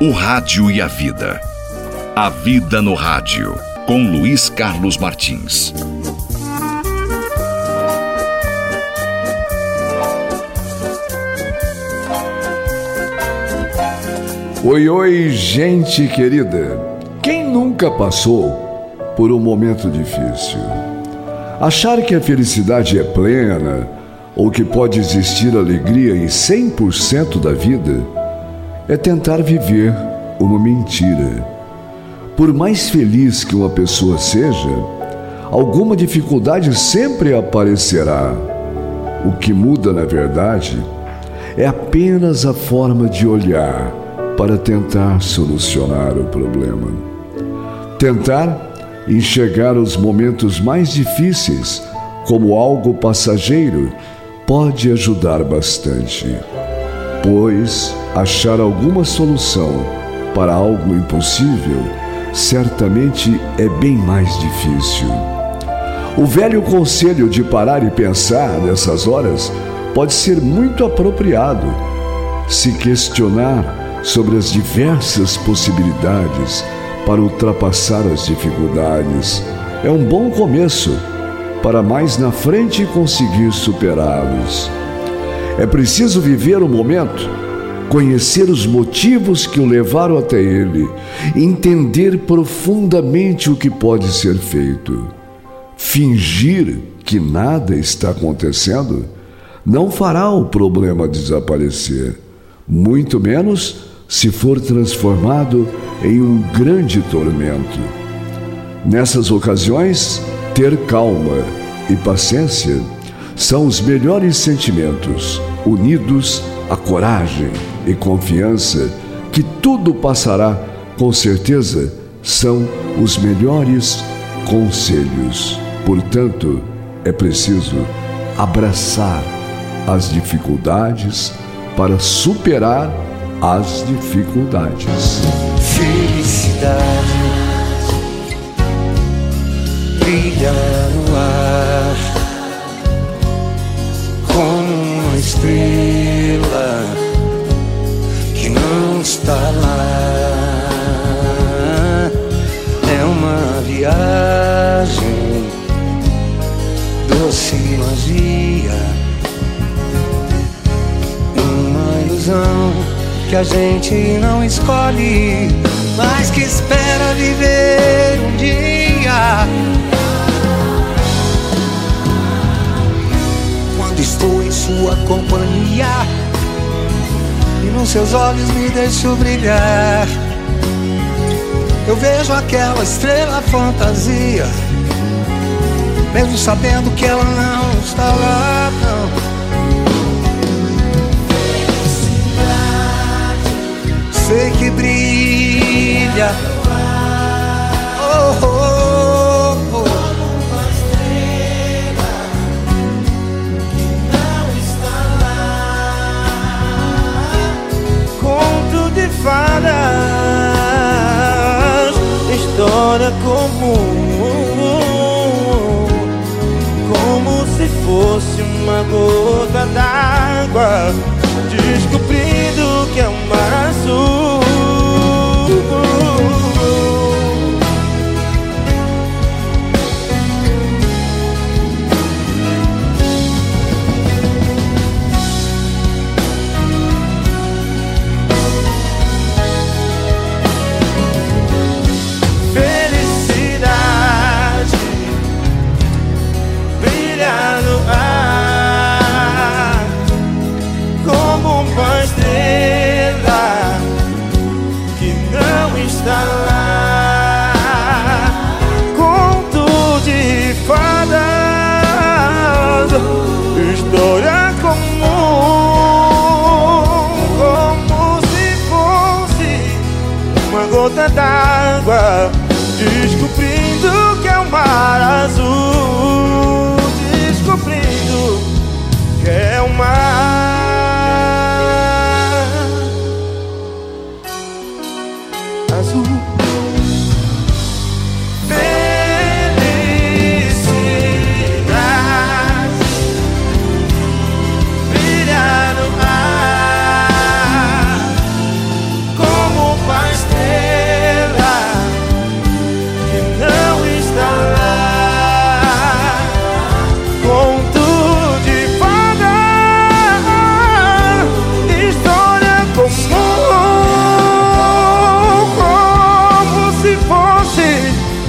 O Rádio e a Vida. A Vida no Rádio, com Luiz Carlos Martins. Oi, oi, gente querida. Quem nunca passou por um momento difícil? Achar que a felicidade é plena ou que pode existir alegria em 100% da vida é tentar viver uma mentira. Por mais feliz que uma pessoa seja, alguma dificuldade sempre aparecerá. O que muda, na verdade, é apenas a forma de olhar para tentar solucionar o problema. Tentar enxergar os momentos mais difíceis como algo passageiro pode ajudar bastante pois achar alguma solução para algo impossível certamente é bem mais difícil. O velho conselho de parar e pensar nessas horas pode ser muito apropriado. Se questionar sobre as diversas possibilidades para ultrapassar as dificuldades é um bom começo para mais na frente conseguir superá-los. É preciso viver o momento, conhecer os motivos que o levaram até ele, entender profundamente o que pode ser feito. Fingir que nada está acontecendo não fará o problema desaparecer, muito menos se for transformado em um grande tormento. Nessas ocasiões, ter calma e paciência são os melhores sentimentos, unidos à coragem e confiança que tudo passará, com certeza, são os melhores conselhos. Portanto, é preciso abraçar as dificuldades para superar as dificuldades. Felicidade brilha no ar estrela que não está lá. É uma viagem doce magia, uma ilusão que a gente não escolhe, mas que espera viver um dia. Estou em sua companhia e nos seus olhos me deixo brilhar. Eu vejo aquela estrela fantasia, mesmo sabendo que ela não está lá, história comum, como se fosse uma gota d'água, descobrindo gota d'água, descobrindo que é o mar azul,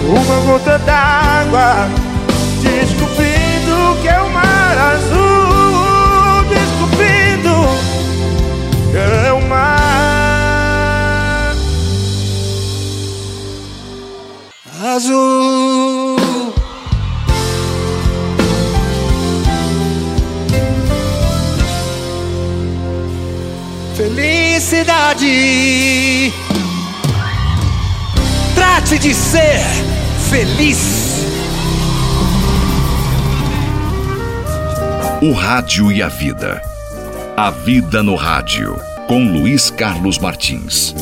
uma gota d'água, descobrindo que é o mar azul, descobrindo que é o mar azul. Felicidade. Trate de ser feliz. O Rádio e a Vida. A Vida no Rádio, com Luiz Carlos Martins.